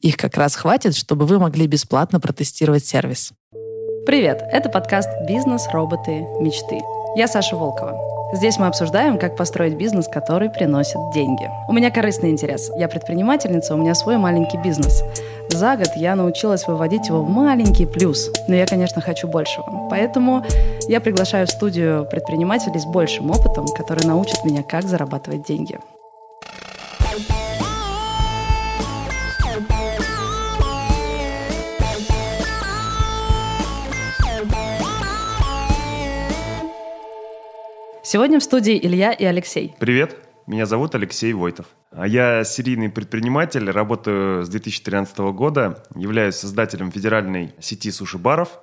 Их как раз хватит, чтобы вы могли бесплатно протестировать сервис. Привет! Это подкаст «Бизнес. Роботы. Мечты». Я Саша Волкова. Здесь мы обсуждаем, как построить бизнес, который приносит деньги. У меня корыстный интерес. Я предпринимательница, у меня свой маленький бизнес. За год я научилась выводить его в маленький плюс. Но я, конечно, хочу большего. Поэтому я приглашаю в студию предпринимателей с большим опытом, которые научат меня, как зарабатывать деньги. Сегодня в студии Илья и Алексей. Привет, меня зовут Алексей Войтов. А я серийный предприниматель, работаю с 2013 года, являюсь создателем федеральной сети суши-баров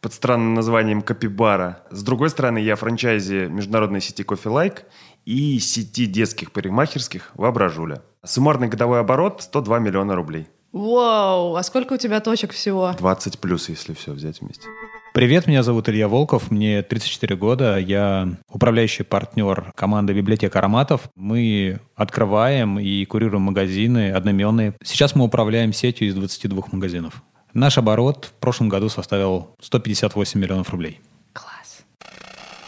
под странным названием Капибара. С другой стороны, я франчайзи международной сети Кофе Лайк и сети детских парикмахерских Воображуля. Суммарный годовой оборот 102 миллиона рублей. Вау, а сколько у тебя точек всего? 20 плюс, если все взять вместе. Привет, меня зовут Илья Волков, мне 34 года, я управляющий партнер команды «Библиотека ароматов». Мы открываем и курируем магазины одноименные. Сейчас мы управляем сетью из 22 магазинов. Наш оборот в прошлом году составил 158 миллионов рублей.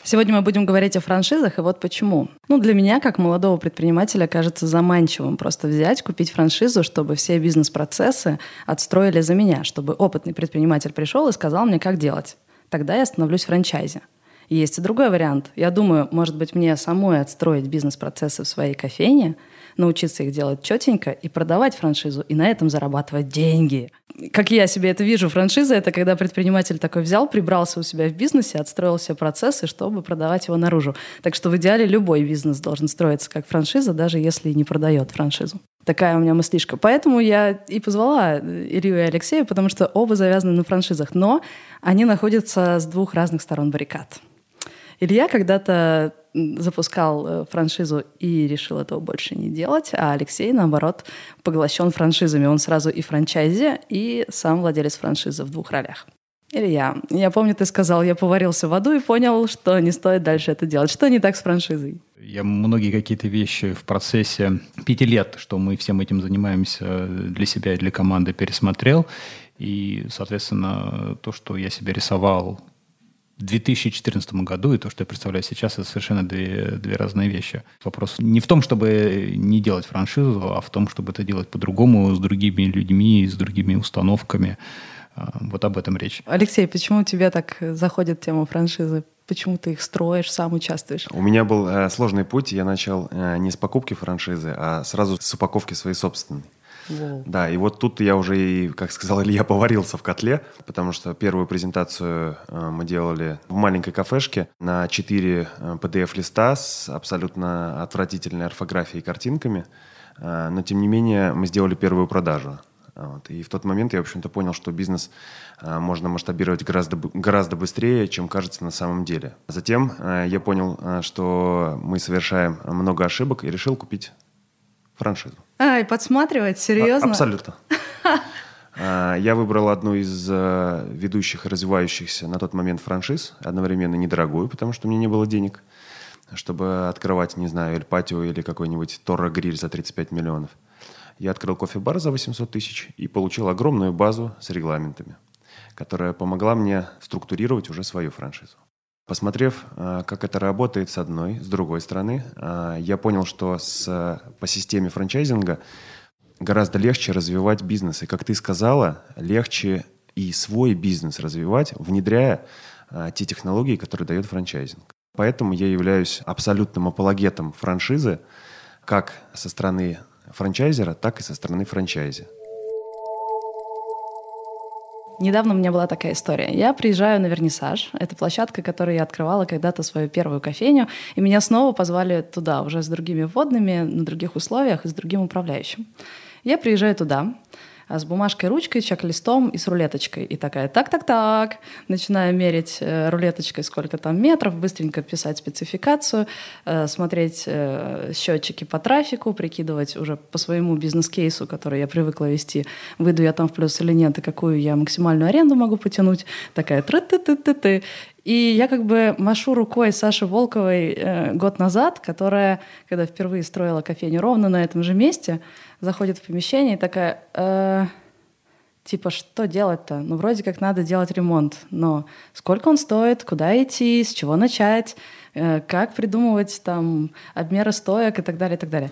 Сегодня мы будем говорить о франшизах, и вот почему. Ну, для меня, как молодого предпринимателя, кажется заманчивым просто взять, купить франшизу, чтобы все бизнес-процессы отстроили за меня, чтобы опытный предприниматель пришел и сказал мне, как делать. Тогда я становлюсь франчайзи. Есть и другой вариант. Я думаю, может быть, мне самой отстроить бизнес-процессы в своей кофейне – научиться их делать четенько и продавать франшизу, и на этом зарабатывать деньги. Как я себе это вижу, франшиза — это когда предприниматель такой взял, прибрался у себя в бизнесе, отстроил все процессы, чтобы продавать его наружу. Так что в идеале любой бизнес должен строиться как франшиза, даже если не продает франшизу. Такая у меня мыслишка. Поэтому я и позвала Илью и Алексея, потому что оба завязаны на франшизах, но они находятся с двух разных сторон баррикад. Илья когда-то запускал э, франшизу и решил этого больше не делать, а Алексей, наоборот, поглощен франшизами. Он сразу и франчайзи, и сам владелец франшизы в двух ролях. Илья, я помню, ты сказал, я поварился в аду и понял, что не стоит дальше это делать. Что не так с франшизой? Я многие какие-то вещи в процессе пяти лет, что мы всем этим занимаемся для себя и для команды, пересмотрел. И, соответственно, то, что я себе рисовал 2014 году и то, что я представляю сейчас, это совершенно две, две разные вещи. Вопрос не в том, чтобы не делать франшизу, а в том, чтобы это делать по-другому, с другими людьми, с другими установками. А, вот об этом речь. Алексей, почему у тебя так заходит тема франшизы? Почему ты их строишь, сам участвуешь? У меня был э, сложный путь. Я начал э, не с покупки франшизы, а сразу с упаковки своей собственной. Wow. Да, и вот тут я уже, и, как сказал Илья, поварился в котле, потому что первую презентацию э, мы делали в маленькой кафешке на 4 э, PDF-листа с абсолютно отвратительной орфографией и картинками, э, но тем не менее мы сделали первую продажу. Вот. И в тот момент я, в общем-то, понял, что бизнес э, можно масштабировать гораздо, гораздо быстрее, чем кажется на самом деле. Затем э, я понял, э, что мы совершаем много ошибок и решил купить франшизу. А, и подсматривать? Серьезно? А, абсолютно. Я выбрал одну из э, ведущих развивающихся на тот момент франшиз, одновременно недорогую, потому что у меня не было денег, чтобы открывать, не знаю, Эль Патио или какой-нибудь Торро Гриль за 35 миллионов. Я открыл кофе-бар за 800 тысяч и получил огромную базу с регламентами, которая помогла мне структурировать уже свою франшизу. Посмотрев, э, как это работает с одной, с другой стороны, э, я понял, что с, по системе франчайзинга гораздо легче развивать бизнес. И, как ты сказала, легче и свой бизнес развивать, внедряя э, те технологии, которые дает франчайзинг. Поэтому я являюсь абсолютным апологетом франшизы как со стороны франчайзера, так и со стороны франчайзи. Недавно у меня была такая история. Я приезжаю на вернисаж. Это площадка, которую я открывала когда-то свою первую кофейню. И меня снова позвали туда, уже с другими водными, на других условиях и с другим управляющим. Я приезжаю туда. А с бумажкой, ручкой, чек-листом и с рулеточкой. И такая, так-так-так, начинаю мерить э, рулеточкой, сколько там метров, быстренько писать спецификацию, э, смотреть э, счетчики по трафику, прикидывать уже по своему бизнес-кейсу, который я привыкла вести, выйду я там в плюс или нет, и какую я максимальную аренду могу потянуть. Такая тры ты ты ты ты и я как бы машу рукой Саши Волковой э, год назад, которая, когда впервые строила кофейню ровно на этом же месте, заходит в помещение и такая, э, типа, что делать-то? Ну, вроде как надо делать ремонт, но сколько он стоит, куда идти, с чего начать, э, как придумывать там обмеры стоек и так далее, и так далее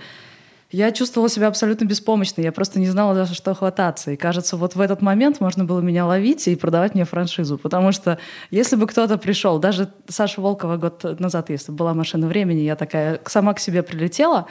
я чувствовала себя абсолютно беспомощной. Я просто не знала, за что хвататься. И кажется, вот в этот момент можно было меня ловить и продавать мне франшизу. Потому что если бы кто-то пришел, даже Саша Волкова год назад, если бы была машина времени, я такая сама к себе прилетела,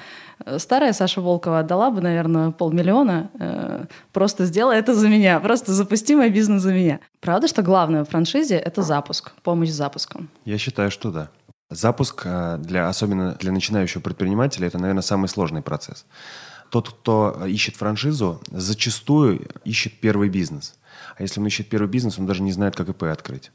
э, старая Саша Волкова отдала бы, наверное, полмиллиона. Э, просто сделай это за меня. Просто запусти мой бизнес за меня. Правда, что главное в франшизе — это запуск, помощь с запуском? Я считаю, что да. Запуск, э, для, особенно для начинающего предпринимателя, это, наверное, самый сложный процесс. Тот, кто ищет франшизу, зачастую ищет первый бизнес. А если он ищет первый бизнес, он даже не знает, как ИП открыть.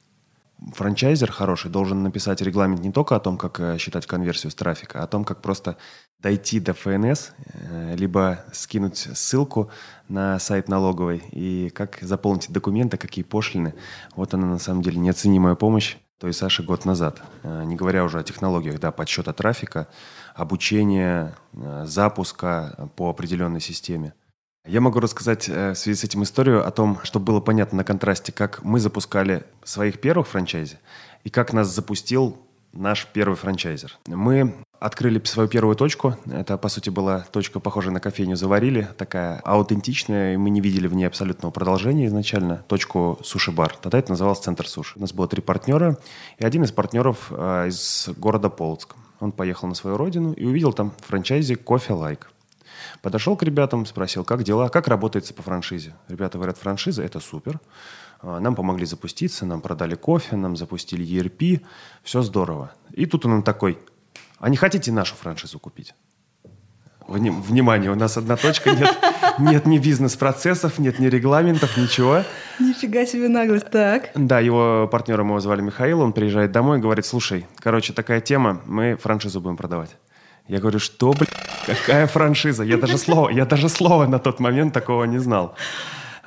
Франчайзер хороший должен написать регламент не только о том, как э, считать конверсию с трафика, а о том, как просто дойти до ФНС, э, либо скинуть ссылку на сайт налоговой и как заполнить документы, какие пошлины. Вот она на самом деле неоценимая помощь то есть Саша год назад. Э, не говоря уже о технологиях да, подсчета трафика, обучения, э, запуска по определенной системе. Я могу рассказать э, в связи с этим историю о том, чтобы было понятно на контрасте, как мы запускали своих первых франчайзи и как нас запустил наш первый франчайзер. Мы открыли свою первую точку. Это, по сути, была точка, похожая на кофейню «Заварили», такая аутентичная, и мы не видели в ней абсолютного продолжения изначально, точку «Суши-бар». Тогда это называлось «Центр суши». У нас было три партнера, и один из партнеров э, из города Полоцк. Он поехал на свою родину и увидел там франчайзи «Кофе Лайк». Подошел к ребятам, спросил, как дела, как работается по франшизе. Ребята говорят, франшиза – это супер. А, нам помогли запуститься, нам продали кофе, нам запустили ERP, все здорово. И тут он такой, а не хотите нашу франшизу купить? Внимание, у нас одна точка, нет, нет ни бизнес-процессов, нет ни регламентов, ничего. Нифига себе наглость, так. Да, его партнера мы звали Михаил, он приезжает домой и говорит, слушай, короче, такая тема, мы франшизу будем продавать. Я говорю, что, блин, какая франшиза? Я даже слова, я даже слова на тот момент такого не знал.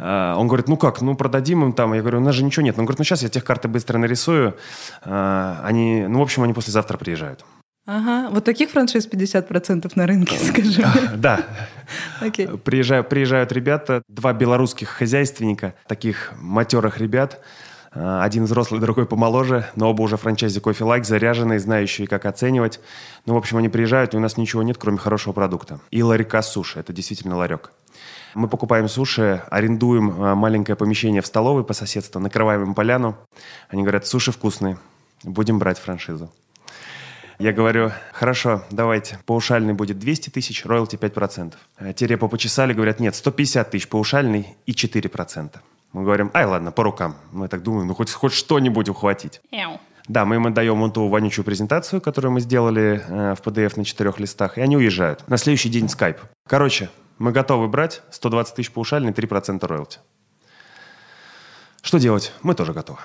А, он говорит, ну как, ну продадим им там. Я говорю, у нас же ничего нет. Он говорит, ну сейчас я тех карты быстро нарисую. А, они, ну в общем, они послезавтра приезжают. Ага, вот таких франшиз 50% на рынке, скажи. Да. Okay. Приезжают, приезжают ребята, два белорусских хозяйственника, таких матерых ребят, один взрослый, другой помоложе, но оба уже франчайзи кофе лайк, заряженные, знающие, как оценивать. Ну, в общем, они приезжают, и у нас ничего нет, кроме хорошего продукта. И ларька суши, это действительно ларек. Мы покупаем суши, арендуем а, маленькое помещение в столовой по соседству, накрываем им поляну. Они говорят, суши вкусные, будем брать франшизу. Я говорю, хорошо, давайте, паушальный будет 200 тысяч, роялти 5%. А те репо почесали, говорят, нет, 150 тысяч паушальный и 4%. Мы говорим, ай, ладно, по рукам. Мы так думаем, ну хоть, хоть что-нибудь ухватить. Да, мы им отдаем вон ту вонючую презентацию, которую мы сделали э, в PDF на четырех листах, и они уезжают. На следующий день скайп. Короче, мы готовы брать 120 тысяч паушальный, 3% роялти. Что делать? Мы тоже готовы.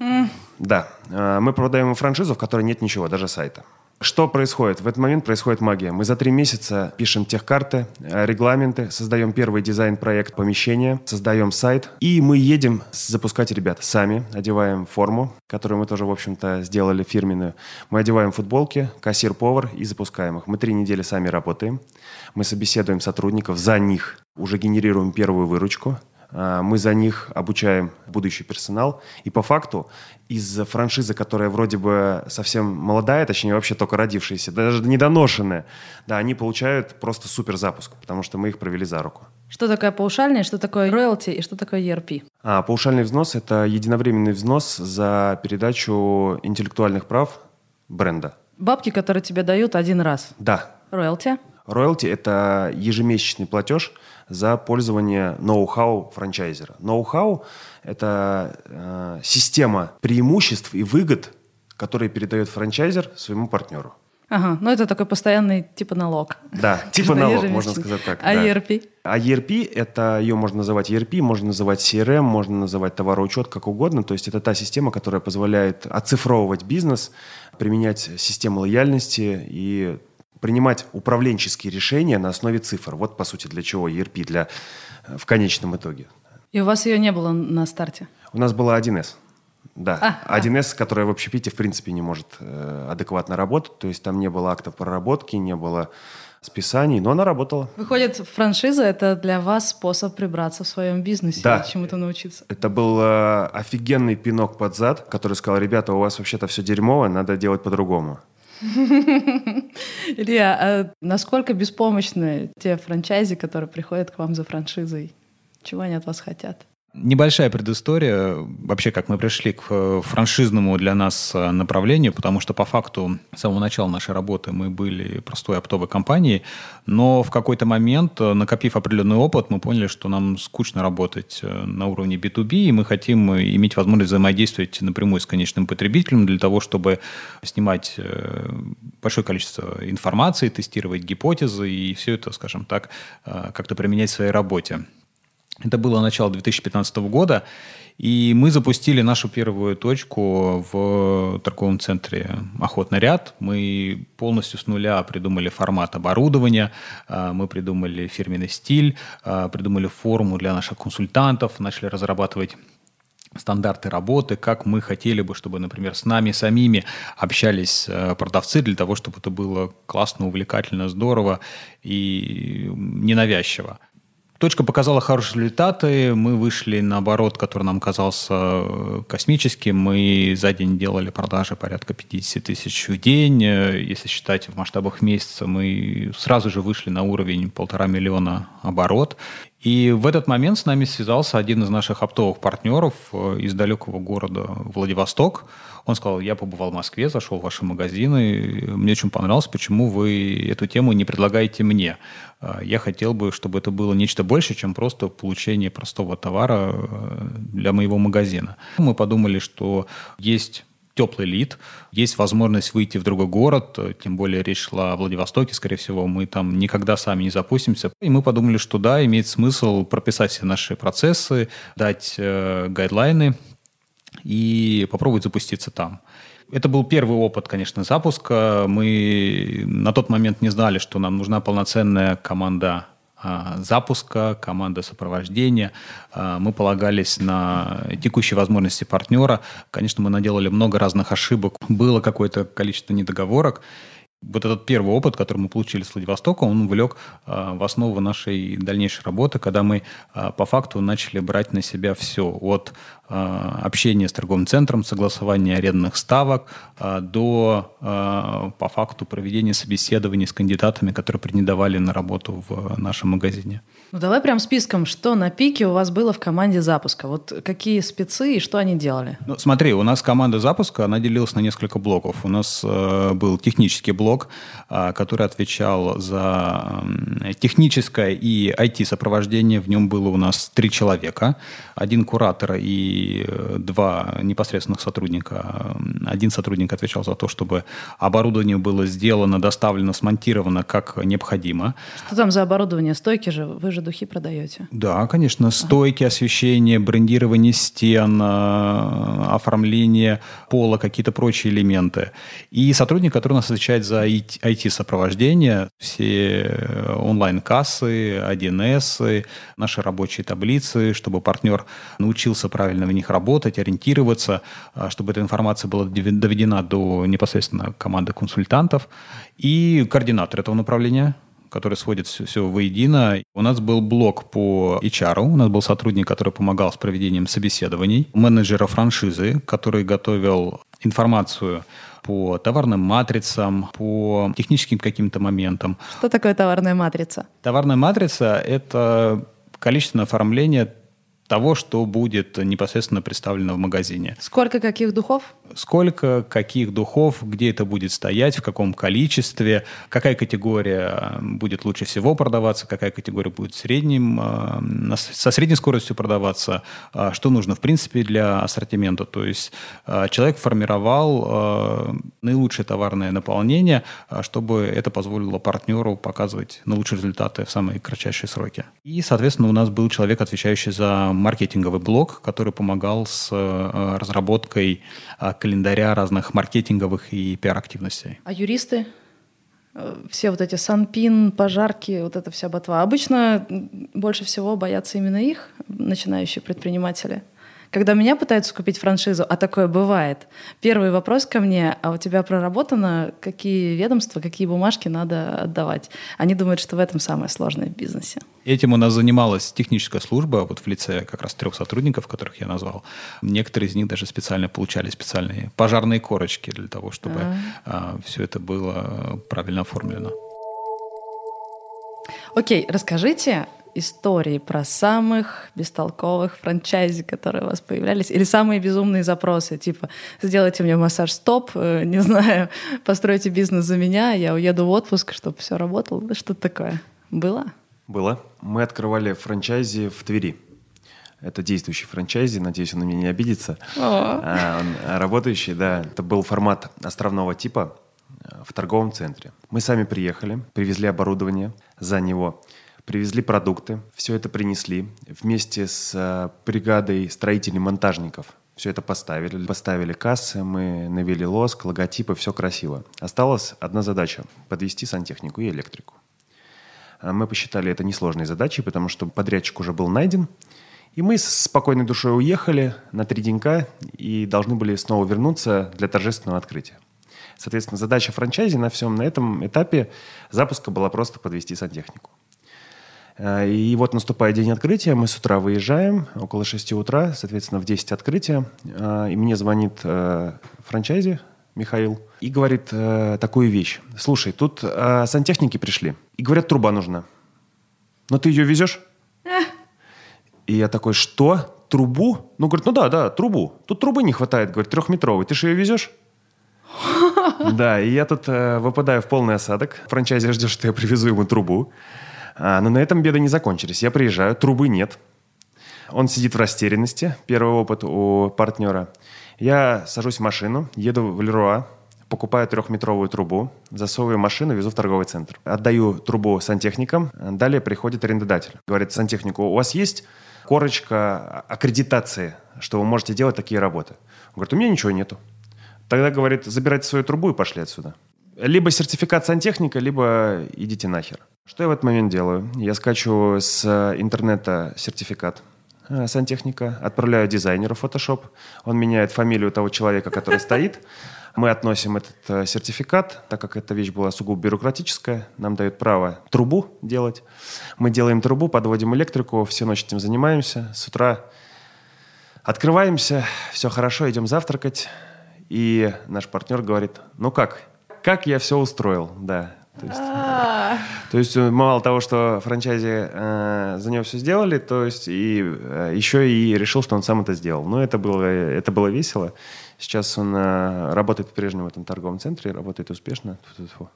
Mm. Да, э, мы продаем франшизу, в которой нет ничего, даже сайта. Что происходит? В этот момент происходит магия. Мы за три месяца пишем техкарты, э, регламенты, создаем первый дизайн-проект помещения, создаем сайт, и мы едем запускать ребят сами, одеваем форму, которую мы тоже, в общем-то, сделали фирменную. Мы одеваем футболки, кассир-повар и запускаем их. Мы три недели сами работаем, мы собеседуем сотрудников, за них уже генерируем первую выручку, мы за них обучаем будущий персонал. И по факту из франшизы, которая вроде бы совсем молодая, точнее вообще только родившаяся, даже недоношенная, да, они получают просто супер запуск, потому что мы их провели за руку. Что такое паушальный, что такое роялти и что такое ERP? А, паушальный взнос – это единовременный взнос за передачу интеллектуальных прав бренда. Бабки, которые тебе дают один раз. Да. Роялти? Роялти – это ежемесячный платеж за пользование ноу-хау франчайзера. Ноу-хау – это э, система преимуществ и выгод, которые передает франчайзер своему партнеру. Ага, ну это такой постоянный типа налог. Да, типа налог, можно сказать так. А да. ERP? А ERP, это ее можно называть ERP, можно называть CRM, можно называть товароучет, как угодно. То есть это та система, которая позволяет оцифровывать бизнес, применять систему лояльности и принимать управленческие решения на основе цифр. Вот, по сути, для чего ERP для, э, в конечном итоге. И у вас ее не было на старте? У нас была 1С. Да, а, 1С, а. которая в общепите, в принципе, не может э, адекватно работать. То есть там не было актов проработки, не было списаний, но она работала. Выходит, франшиза – это для вас способ прибраться в своем бизнесе да. чему-то научиться. Это был э, офигенный пинок под зад, который сказал, ребята, у вас вообще-то все дерьмово, надо делать по-другому. Илья, а насколько беспомощны те франчайзи, которые приходят к вам за франшизой? Чего они от вас хотят? Небольшая предыстория, вообще, как мы пришли к э, франшизному для нас э, направлению, потому что по факту с самого начала нашей работы мы были простой оптовой компанией, но в какой-то момент, э, накопив определенный опыт, мы поняли, что нам скучно работать на уровне B2B, и мы хотим иметь возможность взаимодействовать напрямую с конечным потребителем для того, чтобы снимать большое количество информации, тестировать гипотезы и все это, скажем так, как-то применять в своей работе. Это было начало 2015 года, и мы запустили нашу первую точку в торговом центре «Охотный ряд». Мы полностью с нуля придумали формат оборудования, а, мы придумали фирменный стиль, а, придумали форму для наших консультантов, начали разрабатывать стандарты работы, как мы хотели бы, чтобы, например, с нами самими общались а, продавцы для того, чтобы это было классно, увлекательно, здорово и ненавязчиво. Точка показала хорошие результаты. Мы вышли на оборот, который нам казался э, космическим. Мы за день делали продажи порядка 50 тысяч в день. Э, если считать в масштабах месяца, мы сразу же вышли на уровень полтора миллиона оборот. И в этот момент с нами связался один из наших оптовых партнеров э, из далекого города Владивосток. Он сказал, я побывал в Москве, зашел в ваши магазины, мне очень понравилось, почему вы эту тему не предлагаете мне. Э, я хотел бы, чтобы это было нечто больше, чем просто получение простого товара э, для моего магазина. Мы подумали, что есть теплый лид, есть возможность выйти в другой город, тем более речь шла о Владивостоке, скорее всего, мы там никогда сами не запустимся. И мы подумали, что да, имеет смысл прописать все наши процессы, дать э, гайдлайны и попробовать запуститься там. Это был первый опыт, конечно, запуска. Мы на тот момент не знали, что нам нужна полноценная команда запуска, команда сопровождения. А, мы полагались на текущие возможности партнера. Конечно, мы наделали много разных ошибок. Было какое-то количество недоговорок вот этот первый опыт, который мы получили с Владивостока, он влек а, в основу нашей дальнейшей работы, когда мы а, по факту начали брать на себя все от а, общения с торговым центром, согласования арендных ставок до по факту проведения собеседований с кандидатами, которые претендовали на работу в нашем магазине. Ну давай прям списком, что на пике у вас было в команде запуска? Вот какие спецы и что они делали? Ну смотри, у нас команда запуска, она делилась на несколько блоков. У нас э, был технический блок, э, который отвечал за э, техническое и IT-сопровождение. В нем было у нас три человека. Один куратор и э, два непосредственных сотрудника. Один сотрудник отвечал за то, чтобы оборудование было сделано, доставлено, смонтировано как необходимо. Что там за оборудование? Стойки же? Вы же духи продаете. Да, конечно. Стойки, освещение, брендирование стен, э, оформление пола, какие-то прочие элементы. И сотрудник, который у нас отвечает за IT-сопровождение, все э, онлайн-кассы, 1С, наши рабочие таблицы, чтобы партнер научился правильно в них работать, ориентироваться, э, чтобы эта информация была доведена до непосредственно команды консультантов. И координатор этого направления, который сводит все, все воедино. У нас был блок по HR, у нас был сотрудник, который помогал с проведением собеседований, менеджера франшизы, который готовил информацию по товарным матрицам, по техническим каким-то моментам. Что такое товарная матрица? Товарная матрица – это количественное оформление того, что будет непосредственно представлено в магазине. Сколько каких духов? Сколько каких духов, где это будет стоять, в каком количестве, какая категория будет лучше всего продаваться, какая категория будет средним, э, со средней скоростью продаваться, э, что нужно в принципе для ассортимента. То есть э, человек формировал наилучшее товарное наполнение, чтобы это позволило партнеру показывать наилучшие результаты в самые кратчайшие сроки. И, соответственно, у нас был человек, отвечающий за маркетинговый блок, который помогал с э, разработкой э, календаря разных маркетинговых и пиар-активностей. А юристы? Э, все вот эти санпин, пожарки, вот эта вся ботва. Обычно больше всего боятся именно их, начинающие предприниматели – когда меня пытаются купить франшизу, а такое бывает, первый вопрос ко мне, а у тебя проработано, какие ведомства, какие бумажки надо отдавать? Они думают, что в этом самое сложное в бизнесе. Этим у нас занималась техническая служба, вот в лице как раз трех сотрудников, которых я назвал. Некоторые из них даже специально получали специальные пожарные корочки для того, чтобы а. А, все это было правильно оформлено. Окей, расскажите, истории про самых бестолковых франчайзи, которые у вас появлялись, или самые безумные запросы, типа сделайте мне массаж стоп, э, не знаю, постройте бизнес за меня, я уеду в отпуск, чтобы все работало, что-то такое. Было? Было. Мы открывали франчайзи в Твери. Это действующий франчайзи, надеюсь, он на меня не обидится. А, он работающий, да. Это был формат островного типа э, в торговом центре. Мы сами приехали, привезли оборудование за него – Привезли продукты, все это принесли вместе с э, бригадой строителей-монтажников. Все это поставили. Поставили кассы, мы навели лоск, логотипы, все красиво. Осталась одна задача – подвести сантехнику и электрику. А мы посчитали это несложной задачей, потому что подрядчик уже был найден. И мы с спокойной душой уехали на три денька и должны были снова вернуться для торжественного открытия. Соответственно, задача франчайзи на всем на этом этапе запуска была просто подвести сантехнику. Э, и вот наступает день открытия, мы с утра выезжаем, около 6 утра, соответственно, в 10 открытия, э, и мне звонит э, франчайзи Михаил и говорит такую вещь. Слушай, тут сантехники пришли, и говорят, труба нужна. Но ты ее везешь? И я такой, что? Трубу? Ну, говорит, ну да, да, трубу. Тут трубы не хватает, говорит, трехметровой. Ты же ее везешь? Да, и я тут выпадаю в полный осадок. Франчайзи ждет, что я привезу ему трубу. А, но на этом беды не закончились. Я приезжаю, трубы нет. Он сидит в растерянности. Первый опыт у партнера. Я сажусь в машину, еду в Леруа, покупаю трехметровую трубу, засовываю машину, везу в торговый центр. Отдаю трубу сантехникам. Далее приходит арендодатель. Говорит сантехнику, у вас есть корочка аккредитации, что вы можете делать такие работы? Он говорит, у меня ничего нету. Тогда, говорит, забирайте свою трубу и пошли отсюда. Либо сертификат сантехника, либо идите нахер. Что я в этот момент делаю? Я скачиваю с интернета сертификат э, сантехника, отправляю дизайнеру в Photoshop, он меняет фамилию того человека, который стоит, мы относим этот э, сертификат, так как эта вещь была сугубо бюрократическая, нам дают право трубу делать. Мы делаем трубу, подводим электрику, всю ночь этим занимаемся. С утра открываемся, все хорошо, идем завтракать. И наш партнер говорит, ну как, как я все устроил, да. То есть, а. то есть э, мало того, что франчайзи э, за него все сделали, то есть и э, еще и решил, что он сам это сделал. Но это было, это было весело. Сейчас он э, работает по-прежнему в этом торговом центре, работает успешно. Фу-фу-фу.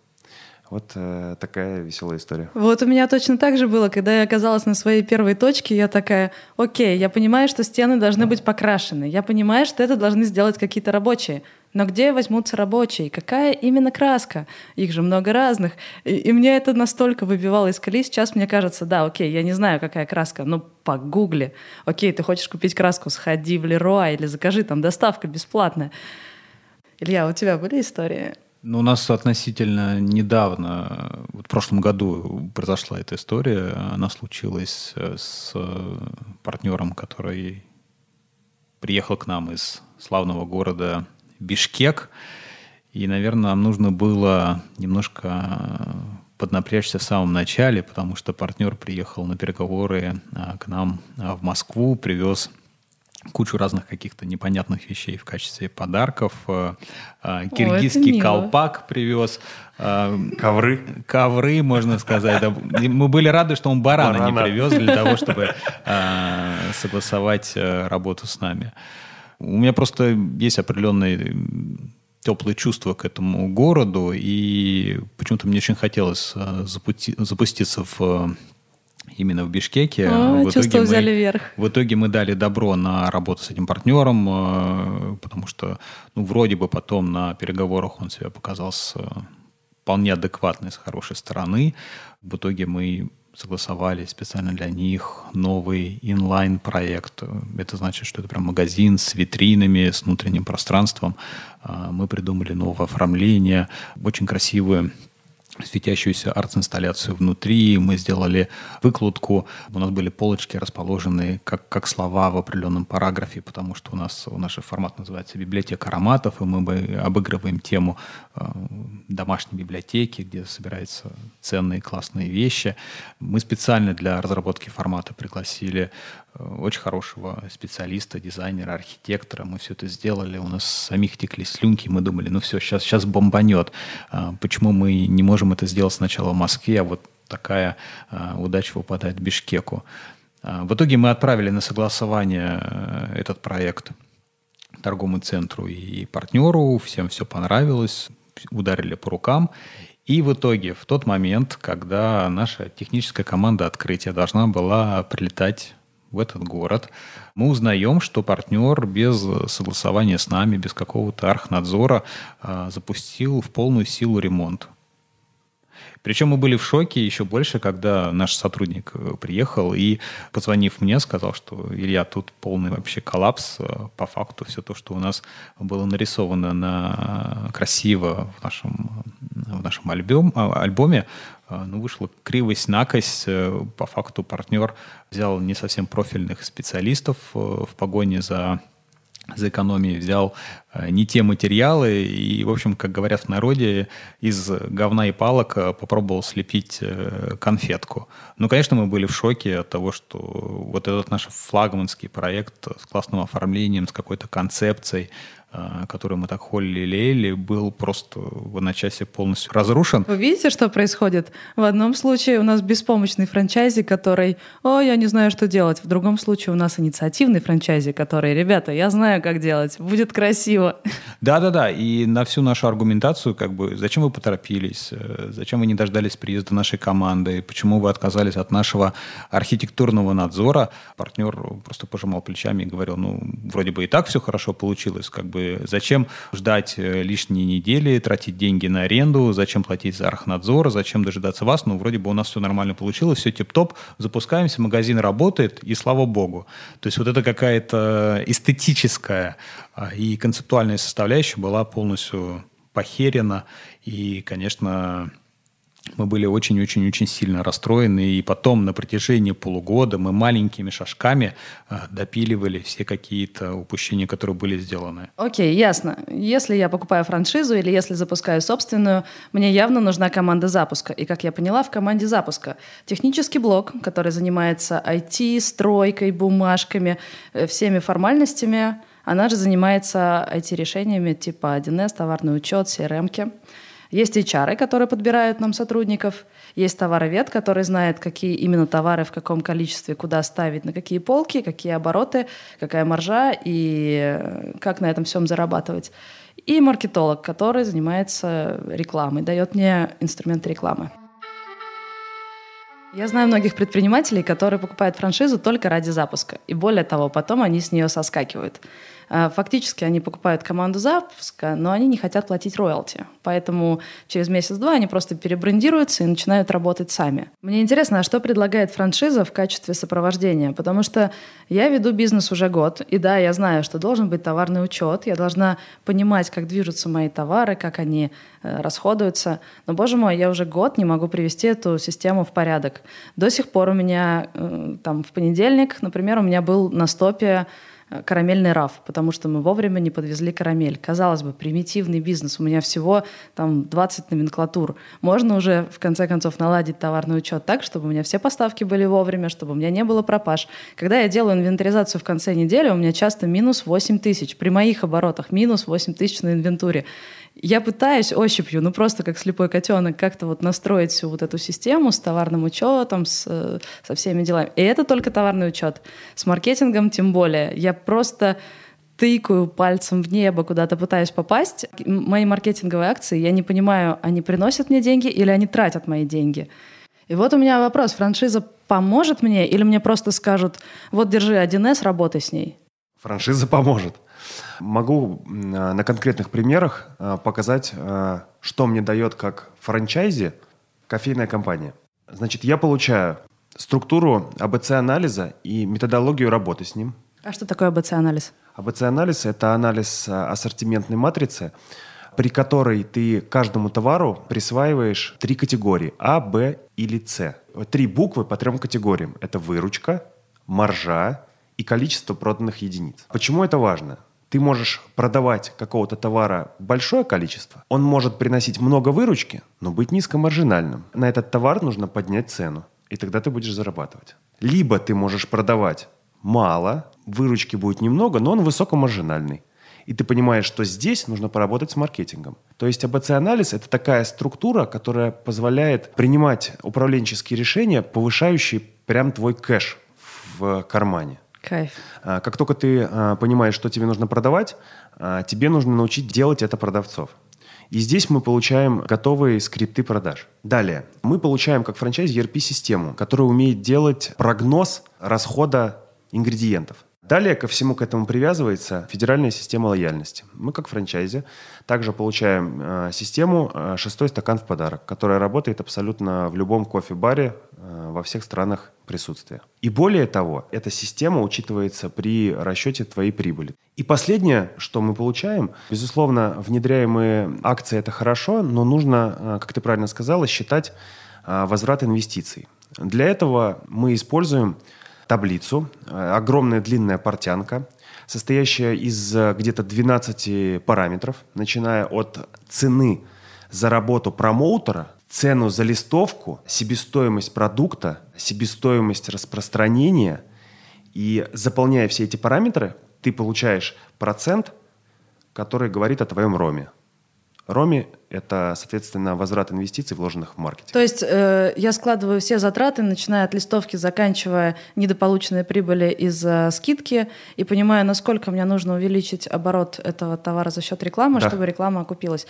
Вот э, такая веселая история. Вот у меня точно так же было, когда я оказалась на своей первой точке, я такая, окей, я понимаю, что стены должны быть покрашены, я понимаю, что это должны сделать какие-то рабочие, но где возьмутся рабочие? Какая именно краска? Их же много разных. И, и мне это настолько выбивало из колеи. Сейчас мне кажется, да, окей, я не знаю, какая краска, но погугли. Окей, ты хочешь купить краску, сходи в Леруа или закажи, там доставка бесплатная. Илья, у тебя были истории? Ну, у нас относительно недавно, вот в прошлом году произошла эта история. Она случилась э, с партнером, который приехал к нам из славного города Бишкек. И, наверное, нам нужно было немножко поднапрячься в самом начале, потому что партнер приехал на переговоры а, к нам а, в Москву, привез кучу разных каких-то непонятных вещей в качестве подарков. Э, э, киргизский О, колпак привез. Э, ковры. Ковры, можно сказать. Мы были рады, что он барана, барана. не привез для того, чтобы согласовать работу с нами. У меня просто есть определенные теплые чувства к этому городу, и почему-то мне очень хотелось запуститься в именно в Бишкеке. О, в чувства взяли вверх. В итоге мы дали добро на работу с этим партнером, э, потому что, ну, вроде бы потом на переговорах он себя показал с э, вполне адекватной, с хорошей стороны. В итоге мы согласовали специально для них новый инлайн-проект. Это значит, что это прям магазин с витринами, с внутренним пространством. Э, мы придумали новое оформление, очень красивую светящуюся арт-инсталляцию внутри, мы сделали выкладку, у нас были полочки расположены как, как слова в определенном параграфе, потому что у нас у наш формат называется «Библиотека ароматов», и мы обыгрываем тему э, домашней библиотеки, где собираются ценные классные вещи. Мы специально для разработки формата пригласили очень хорошего специалиста, дизайнера, архитектора. Мы все это сделали, у нас самих текли слюнки, мы думали, ну все, сейчас, сейчас бомбанет. А, почему мы не можем это сделать сначала в Москве, а вот такая а, удача выпадает Бишкеку. А, в итоге мы отправили на согласование э, этот проект торговому центру и партнеру, всем все понравилось, ударили по рукам. И в итоге, в тот момент, когда наша техническая команда открытия должна была прилетать в этот город, мы узнаем, что партнер без согласования с нами, без какого-то архнадзора а, запустил в полную силу ремонт. Причем мы были в шоке еще больше, когда наш сотрудник э, приехал и, позвонив мне, сказал, что Илья, тут полный вообще коллапс. Э, по факту все то, что у нас было нарисовано на красиво в нашем, в нашем альбом, а, альбоме, э, ну, вышла кривость-накость. По факту партнер взял не совсем профильных специалистов в погоне за за экономией взял э, не те материалы и, в общем, как говорят в народе, из говна и палок э, попробовал слепить э, конфетку. Ну, конечно, мы были в шоке от того, что вот этот наш флагманский проект с классным оформлением, с какой-то концепцией, который мы так холили-лелеяли, был просто в одночасье полностью разрушен. Вы видите, что происходит? В одном случае у нас беспомощный франчайзи, который «О, я не знаю, что делать». В другом случае у нас инициативный франчайзи, который «Ребята, я знаю, как делать, будет красиво». Да-да-да, и на всю нашу аргументацию, как бы, зачем вы поторопились, э, зачем вы не дождались приезда нашей команды, почему вы отказались от нашего архитектурного надзора, партнер просто пожимал плечами и говорил, ну, вроде бы и так все хорошо получилось, как бы бы зачем ждать э, лишние недели, тратить деньги на аренду, зачем платить за архнадзор, зачем дожидаться вас, ну, вроде бы у нас все нормально получилось, все тип-топ, запускаемся, магазин работает, и слава богу. То есть вот это какая-то эстетическая а, и концептуальная составляющая была полностью похерена, и, конечно, мы были очень-очень-очень сильно расстроены, и потом на протяжении полугода мы маленькими шажками э, допиливали все какие-то упущения, которые были сделаны. Окей, okay, ясно. Если я покупаю франшизу или если запускаю собственную, мне явно нужна команда запуска. И, как я поняла, в команде запуска технический блок, который занимается IT, стройкой, бумажками, э, всеми формальностями, она же занимается IT-решениями типа 1С, товарный учет, CRM-ки. Есть HR, которые подбирают нам сотрудников. Есть товаровед, который знает, какие именно товары, в каком количестве, куда ставить, на какие полки, какие обороты, какая маржа и э, как на этом всем зарабатывать. И маркетолог, который занимается рекламой, дает мне инструменты рекламы. Я знаю многих предпринимателей, которые покупают франшизу только ради запуска. И более того, потом они с нее соскакивают. Э, фактически они покупают команду запуска, но они не хотят платить роялти. Поэтому через месяц-два они просто перебрендируются и начинают работать сами. Мне интересно, а что предлагает франшиза в качестве сопровождения? Потому что я веду бизнес уже год, и да, я знаю, что должен быть товарный учет, я должна понимать, как движутся мои товары, как они э, расходуются. Но, боже мой, я уже год не могу привести эту систему в порядок. До сих пор у меня э, там в понедельник, например, у меня был на стопе карамельный раф, потому что мы вовремя не подвезли карамель. Казалось бы, примитивный бизнес, у меня всего там 20 номенклатур. Можно уже в конце концов наладить товарный учет так, чтобы у меня все поставки были вовремя, чтобы у меня не было пропаж. Когда я делаю инвентаризацию в конце недели, у меня часто минус 8 тысяч. При моих оборотах минус 8 тысяч на инвентуре. Я пытаюсь ощупью, ну просто как слепой котенок, как-то вот настроить всю вот эту систему с товарным учетом, с, э, со всеми делами. И это только товарный учет. С маркетингом тем более. Я просто тыкаю пальцем в небо, куда-то пытаюсь попасть. Мои маркетинговые акции, я не понимаю, они приносят мне деньги или они тратят мои деньги. И вот у меня вопрос, франшиза поможет мне или мне просто скажут, вот держи 1С, работай с ней? Франшиза поможет. Могу на конкретных примерах а, показать, а, что мне дает как франчайзи кофейная компания. Значит, я получаю структуру АБЦ-анализа и методологию работы с ним. А что такое АБЦ-анализ? АБЦ-анализ – это анализ ассортиментной матрицы, при которой ты каждому товару присваиваешь три категории – А, Б или С. Три буквы по трем категориям. Это выручка, маржа и количество проданных единиц. Почему это важно? Ты можешь продавать какого-то товара большое количество, он может приносить много выручки, но быть низкомаржинальным. На этот товар нужно поднять цену, и тогда ты будешь зарабатывать. Либо ты можешь продавать мало, выручки будет немного, но он высокомаржинальный. И ты понимаешь, что здесь нужно поработать с маркетингом. То есть АБЦ-анализ – это такая структура, которая позволяет принимать управленческие решения, повышающие прям твой кэш в кармане. Кайф. А, как только ты а, понимаешь, что тебе нужно продавать, а, тебе нужно научить делать это продавцов. И здесь мы получаем готовые скрипты продаж. Далее, мы получаем как франчайз ERP-систему, которая умеет делать прогноз расхода ингредиентов. Далее ко всему к этому привязывается федеральная система лояльности. Мы как франчайзи также получаем э, систему э, «Шестой стакан в подарок», которая работает абсолютно в любом кофе-баре э, во всех странах присутствия. И более того, эта система учитывается при расчете твоей прибыли. И последнее, что мы получаем, безусловно, внедряемые акции – это хорошо, но нужно, э, как ты правильно сказала, считать э, возврат инвестиций. Для этого мы используем таблицу, э, огромная длинная портянка, состоящая из где-то 12 параметров, начиная от цены за работу промоутера, цену за листовку, себестоимость продукта, себестоимость распространения. И заполняя все эти параметры, ты получаешь процент, который говорит о твоем роме. Роми – это, соответственно, возврат инвестиций, вложенных в маркетинг. То есть э, я складываю все затраты, начиная от листовки, заканчивая недополученной прибыли из э, скидки, и понимаю, насколько мне нужно увеличить оборот этого товара за счет рекламы, да. чтобы реклама окупилась.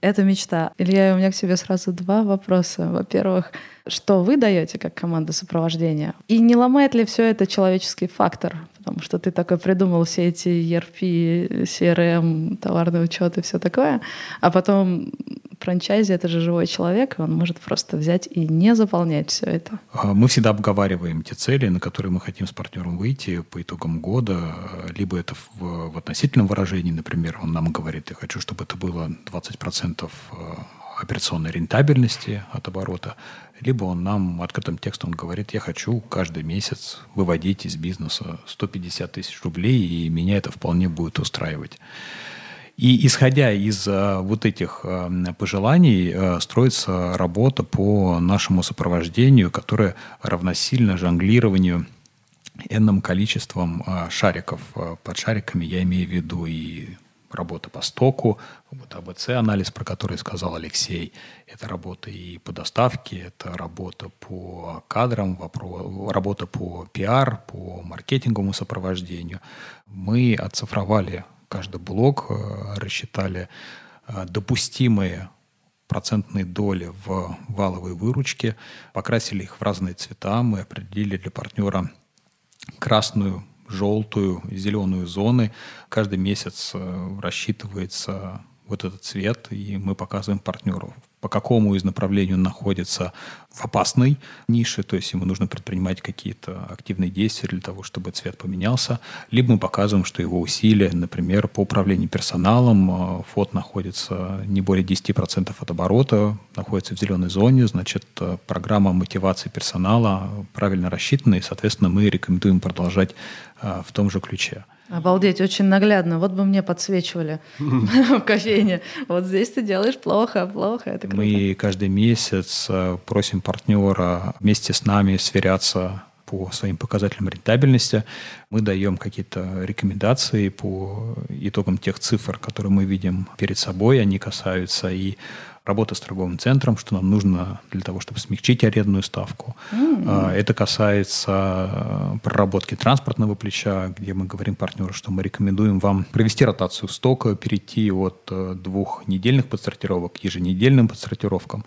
Это мечта. Илья, у меня к тебе сразу два вопроса. Во-первых, что вы даете как команда сопровождения? И не ломает ли все это человеческий фактор? Потому что ты такой придумал все эти ERP, CRM, товарный учет и все такое, а потом франчайзи — это же живой человек, и он может просто взять и не заполнять все это. А, мы всегда обговариваем те цели, на которые мы хотим с партнером выйти по итогам года. Либо это в, в относительном выражении, например, он нам говорит, я хочу, чтобы это было 20% операционной рентабельности от оборота, либо он нам открытым текстом говорит, я хочу каждый месяц выводить из бизнеса 150 тысяч рублей, и меня это вполне будет устраивать. И исходя из а, вот этих а, пожеланий, а, строится работа по нашему сопровождению, которая равносильно жонглированию энным количеством шариков. Под шариками я имею в виду и работа по стоку, вот АБЦ-анализ, про который сказал Алексей, это работа и по доставке, это работа по кадрам, работа по пиар, по маркетинговому сопровождению. Мы оцифровали каждый блок, э, рассчитали э, допустимые процентные доли в валовой выручке, покрасили их в разные цвета, мы определили для партнера красную желтую, зеленую зоны. Каждый месяц э, рассчитывается вот этот цвет, и мы показываем партнеру, по какому из направлений он находится в опасной нише, то есть ему нужно предпринимать какие-то активные действия для того, чтобы цвет поменялся, либо мы показываем, что его усилия, например, по управлению персоналом, э, ФОД находится не более 10% от оборота, находится в зеленой зоне, значит, э, программа мотивации персонала правильно рассчитана, и, соответственно, мы рекомендуем продолжать э, в том же ключе. Обалдеть, очень наглядно. Вот бы мне подсвечивали в кофейне. Вот здесь ты делаешь плохо, плохо. Это Мы каждый месяц э, просим партнера вместе с нами сверяться по своим показателям рентабельности. Мы даем какие-то рекомендации по итогам тех цифр, которые мы видим перед собой. Они касаются и работы с торговым центром, что нам нужно для того, чтобы смягчить арендную ставку. Mm-hmm. Это касается э, проработки транспортного плеча, где мы говорим партнеру, что мы рекомендуем вам провести ротацию стока, перейти от э, двух недельных подсортировок к еженедельным подсортировкам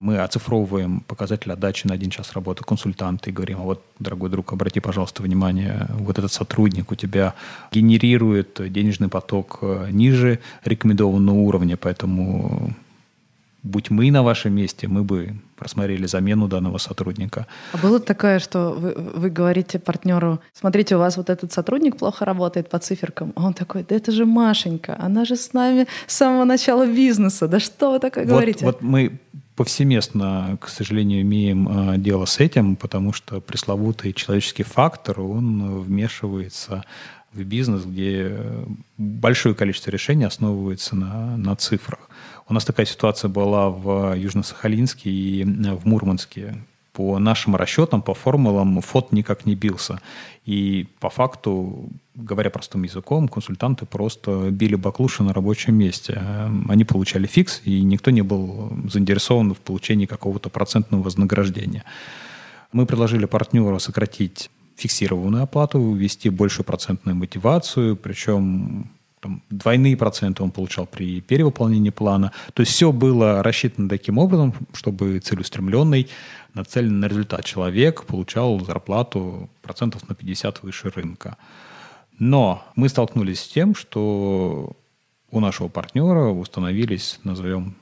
мы оцифровываем показатель отдачи на один час работы консультанта и говорим, а вот, дорогой друг, обрати, пожалуйста, внимание, вот этот сотрудник у тебя генерирует денежный поток э, ниже рекомендованного уровня, поэтому будь мы на вашем месте, мы бы просмотрели замену данного сотрудника. А было такое, что вы, вы говорите партнеру, смотрите, у вас вот этот сотрудник плохо работает по циферкам. А он такой, да это же Машенька, она же с нами с самого начала бизнеса. Да что вы такое вот, говорите? Вот мы повсеместно, к сожалению, имеем э, дело с этим, потому что пресловутый человеческий фактор, он вмешивается в бизнес, где большое количество решений основывается на, на цифрах. У нас такая ситуация была в Южно-Сахалинске и в Мурманске. По нашим расчетам, по формулам, ФОД никак не бился. И по факту, говоря простым языком, консультанты просто били баклуши на рабочем месте. Они получали фикс, и никто не был заинтересован в получении какого-то процентного вознаграждения. Мы предложили партнеру сократить фиксированную оплату, ввести большую процентную мотивацию, причем там, двойные проценты он получал при перевыполнении плана. То есть все было рассчитано таким образом, чтобы целеустремленный, нацеленный на результат человек получал зарплату процентов на 50 выше рынка. Но мы столкнулись с тем, что у нашего партнера установились, назовем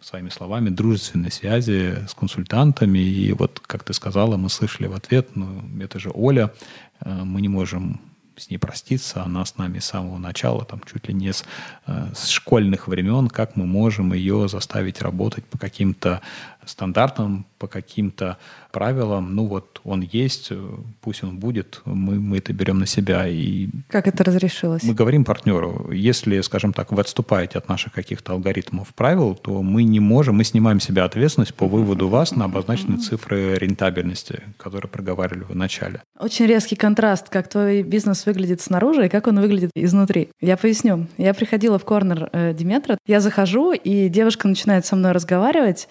своими словами, дружественные связи с консультантами. И вот, как ты сказала, мы слышали в ответ, ну, это же Оля, э, мы не можем с ней проститься, она с нами с самого начала, там чуть ли не с, э, с школьных времен, как мы можем ее заставить работать по каким-то стандартам, по каким-то правилам. Ну вот он есть, пусть он будет, мы, мы это берем на себя. И как это разрешилось? Мы говорим партнеру, если, скажем так, вы отступаете от наших каких-то алгоритмов, правил, то мы не можем, мы снимаем себя ответственность по выводу вас на обозначенные цифры рентабельности, которые проговаривали в начале. Очень резкий контраст, как твой бизнес выглядит снаружи и как он выглядит изнутри. Я поясню. Я приходила в корнер э, Диметра, я захожу, и девушка начинает со мной разговаривать,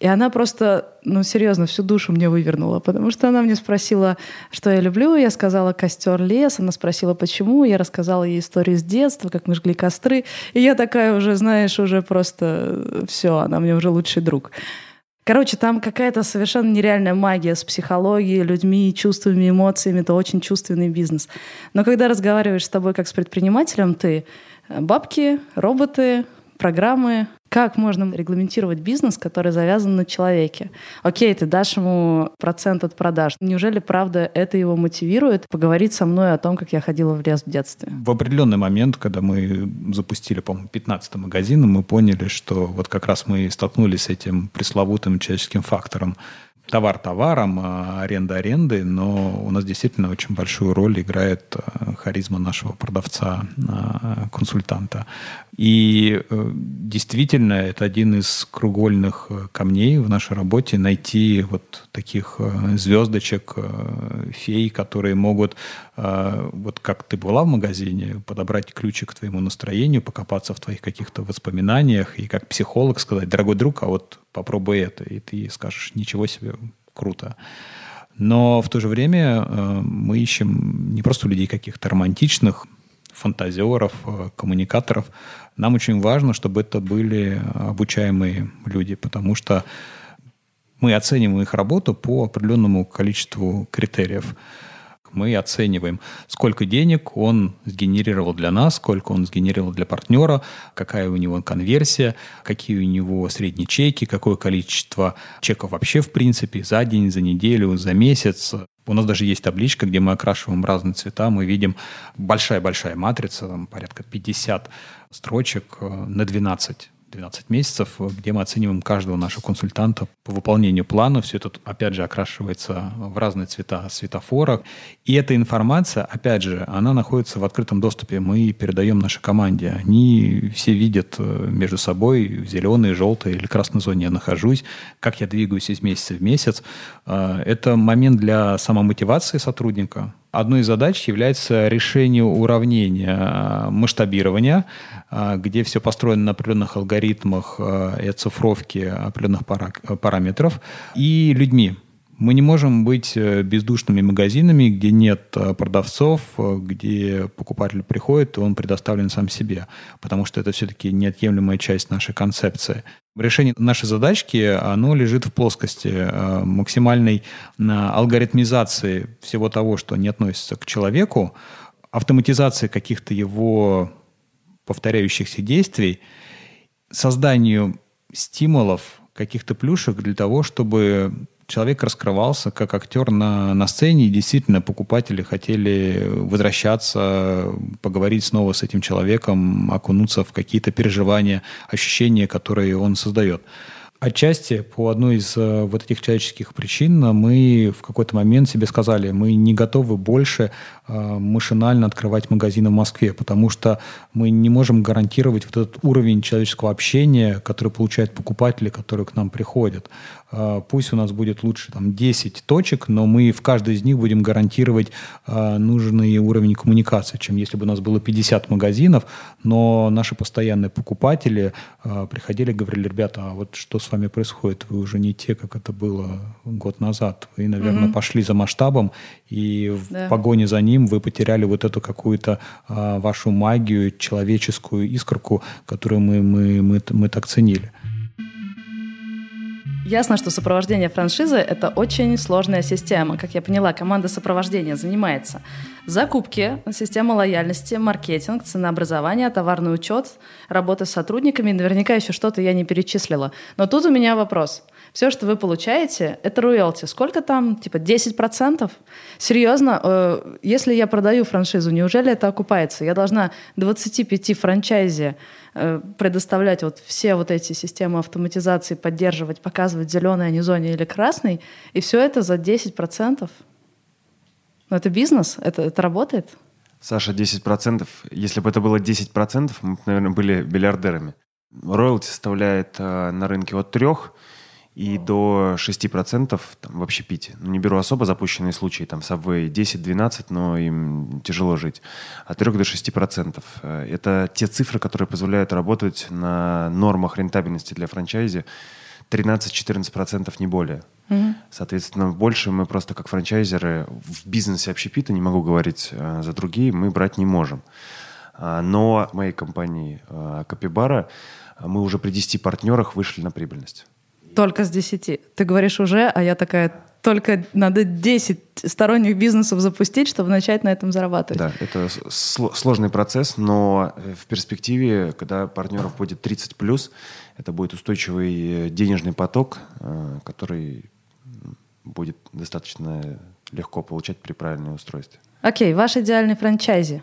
и она просто, ну, серьезно, всю душу мне вывернула, потому что она мне спросила, что я люблю. Я сказала «Костер лес». Она спросила, почему. Я рассказала ей историю с детства, как мы жгли костры. И я такая уже, знаешь, уже просто все, она мне уже лучший друг. Короче, там какая-то совершенно нереальная магия с психологией, людьми, чувствами, эмоциями. Это очень чувственный бизнес. Но когда разговариваешь с тобой как с предпринимателем, ты э, бабки, роботы, программы, как можно регламентировать бизнес, который завязан на человеке? Окей, ты дашь ему процент от продаж. Неужели, правда, это его мотивирует поговорить со мной о том, как я ходила в лес в детстве? В определенный момент, когда мы запустили, по-моему, 15 магазин, мы поняли, что вот как раз мы столкнулись с этим пресловутым человеческим фактором товар товаром, а аренда аренды, но у нас действительно очень большую роль играет э, харизма нашего продавца, э, консультанта. И э, действительно, это один из кругольных камней в нашей работе найти вот таких звездочек, фей, которые могут, вот как ты была в магазине, подобрать ключик к твоему настроению, покопаться в твоих каких-то воспоминаниях и как психолог сказать, дорогой друг, а вот попробуй это, и ты скажешь, ничего себе, круто. Но в то же время э, мы ищем не просто людей каких-то романтичных, фантазеров, э, коммуникаторов. Нам очень важно, чтобы это были обучаемые люди, потому что мы оцениваем их работу по определенному количеству критериев мы оцениваем, сколько денег он сгенерировал для нас, сколько он сгенерировал для партнера, какая у него конверсия, какие у него средние чеки, какое количество чеков вообще в принципе за день, за неделю, за месяц. У нас даже есть табличка, где мы окрашиваем разные цвета, мы видим большая-большая матрица, там порядка 50 строчек э, на 12 12 месяцев, где мы оцениваем каждого нашего консультанта по выполнению плана. Все это, опять же, окрашивается в разные цвета светофора. И эта информация, опять же, она находится в открытом доступе. Мы передаем нашей команде. Они все видят э, между собой в зеленой, желтой или красной зоне я нахожусь, как я двигаюсь из месяца в месяц. Э, это момент для самомотивации сотрудника, Одной из задач является решение уравнения а, масштабирования, а, где все построено на определенных алгоритмах а, и оцифровки определенных параметров, и людьми. Мы не можем быть э, бездушными магазинами, где нет э, продавцов, э, где покупатель приходит, и он предоставлен сам себе, потому что это все-таки неотъемлемая часть нашей концепции. Решение нашей задачки, оно лежит в плоскости максимальной алгоритмизации всего того, что не относится к человеку, автоматизации каких-то его повторяющихся действий, созданию стимулов, каких-то плюшек для того, чтобы человек раскрывался как актер на, на сцене, и действительно покупатели хотели возвращаться, поговорить снова с этим человеком, окунуться в какие-то переживания, ощущения, которые он создает. Отчасти по одной из э, вот этих человеческих причин мы в какой-то момент себе сказали, мы не готовы больше э, машинально открывать магазины в Москве, потому что мы не можем гарантировать вот этот уровень человеческого общения, который получают покупатели, которые к нам приходят. Э, пусть у нас будет лучше там 10 точек, но мы в каждой из них будем гарантировать нужный уровень коммуникации, чем если бы у нас было 50 магазинов, но наши постоянные покупатели приходили и говорили, ребята, а вот что с вами происходит. Вы уже не те, как это было год назад. Вы, наверное, угу. пошли за масштабом, и в да. погоне за ним вы потеряли вот эту какую-то вашу магию, человеческую искорку, которую мы, мы, мы, мы так ценили. Ясно, что сопровождение франшизы – это очень сложная система. Как я поняла, команда сопровождения занимается закупки, система лояльности, маркетинг, ценообразование, товарный учет, работа с сотрудниками. Наверняка еще что-то я не перечислила. Но тут у меня вопрос. Все, что вы получаете, это роялти. Сколько там? Типа 10%? Серьезно? Э, если я продаю франшизу, неужели это окупается? Я должна 25 франчайзи предоставлять вот все вот эти системы автоматизации, поддерживать, показывать зеленый, а не зоне или красный, и все это за 10%. Но это бизнес, это, это работает. Саша, 10%, если бы это было 10%, мы бы, наверное, были миллиардерами. Роялти составляет э, на рынке от 3 и до 6% там, в общепите. Ну, не беру особо запущенные случаи, там Subway 10-12, но им тяжело жить. От 3 до 6%. Э, это те цифры, которые позволяют работать на нормах рентабельности для франчайзи 13-14% не более. Угу. Соответственно, больше мы просто как франчайзеры в бизнесе общепита, не могу говорить э, за другие, мы брать не можем. А, но в моей компании э, Капибара мы уже при 10 партнерах вышли на прибыльность. Только с 10. Ты говоришь уже, а я такая, только надо 10 сторонних бизнесов запустить, чтобы начать на этом зарабатывать. Да, это сложный процесс, но э, в перспективе, когда партнеров будет 30 плюс, это будет устойчивый э, денежный поток, э, который будет достаточно легко получать при правильном устройстве. Окей, ваш идеальный франчайзи.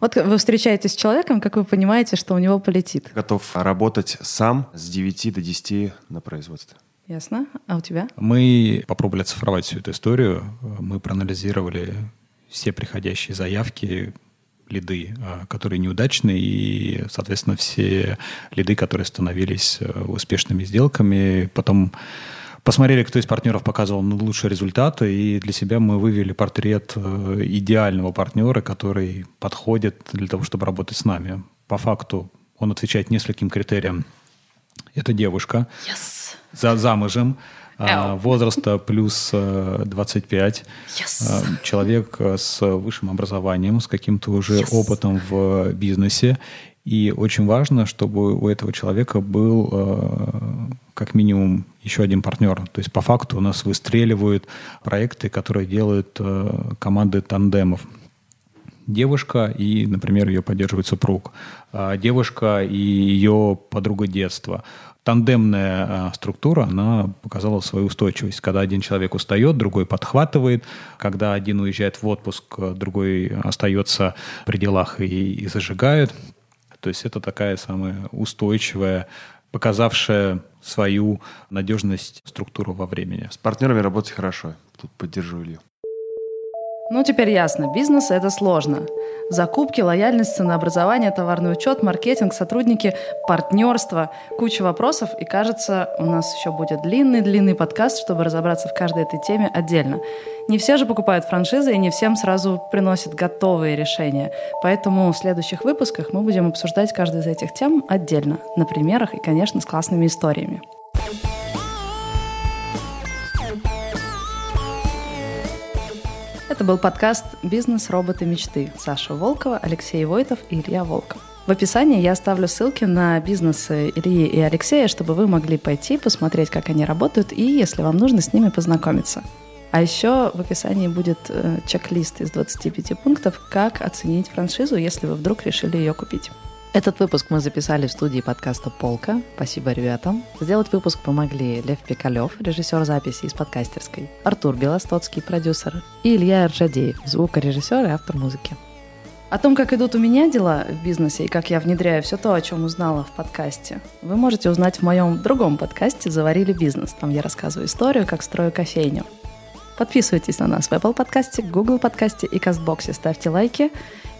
Вот вы встречаетесь с человеком, как вы понимаете, что у него полетит? Готов работать сам с 9 до 10 на производстве. Ясно. А у тебя? Мы попробовали оцифровать всю эту историю. Мы проанализировали все приходящие заявки, лиды, а, которые неудачные, и, соответственно, все лиды, которые становились э, успешными сделками. Потом посмотрели, кто из партнеров показывал лучшие результаты, и для себя мы вывели портрет э, идеального партнера, который подходит для того, чтобы работать с нами. По факту он отвечает нескольким критериям. Это девушка, yes. за замужем, Ow. возраста плюс 25, э, yes. Э, человек с высшим образованием, с каким-то уже yes. опытом в бизнесе. И очень важно, чтобы у этого человека был как минимум еще один партнер. То есть по факту у нас выстреливают проекты, которые делают э, команды тандемов. Девушка и, например, ее поддерживает супруг. А девушка и ее подруга детства. Тандемная э, структура, она показала свою устойчивость. Когда один человек устает, другой подхватывает. Когда один уезжает в отпуск, другой остается при делах и, и зажигает. То есть это такая самая устойчивая показавшая свою надежность, структуру во времени. С партнерами работать хорошо. Тут поддержу Илью. Ну, теперь ясно, бизнес — это сложно. Закупки, лояльность, ценообразование, товарный учет, маркетинг, сотрудники, партнерство, куча вопросов. И кажется, у нас еще будет длинный-длинный подкаст, чтобы разобраться в каждой этой теме отдельно. Не все же покупают франшизы, и не всем сразу приносят готовые решения. Поэтому в следующих выпусках мы будем обсуждать каждую из этих тем отдельно, на примерах и, конечно, с классными историями. Это был подкаст «Бизнес. Роботы. Мечты». Саша Волкова, Алексей Войтов и Илья Волков. В описании я оставлю ссылки на бизнесы Ильи и Алексея, чтобы вы могли пойти посмотреть, как они работают, и, если вам нужно, с ними познакомиться. А еще в описании будет э, чек-лист из 25 пунктов, как оценить франшизу, если вы вдруг решили ее купить. Этот выпуск мы записали в студии подкаста «Полка». Спасибо ребятам. Сделать выпуск помогли Лев Пикалев, режиссер записи из подкастерской, Артур Белостоцкий, продюсер, и Илья Аржадеев, звукорежиссер и автор музыки. О том, как идут у меня дела в бизнесе и как я внедряю все то, о чем узнала в подкасте, вы можете узнать в моем другом подкасте «Заварили бизнес». Там я рассказываю историю, как строю кофейню. Подписывайтесь на нас в Apple подкасте, Google подкасте и Кастбоксе. Ставьте лайки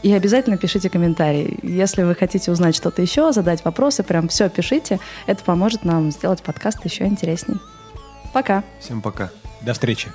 и обязательно пишите комментарии. Если вы хотите узнать что-то еще, задать вопросы, прям все пишите. Это поможет нам сделать подкаст еще интересней. Пока. Всем пока. До встречи.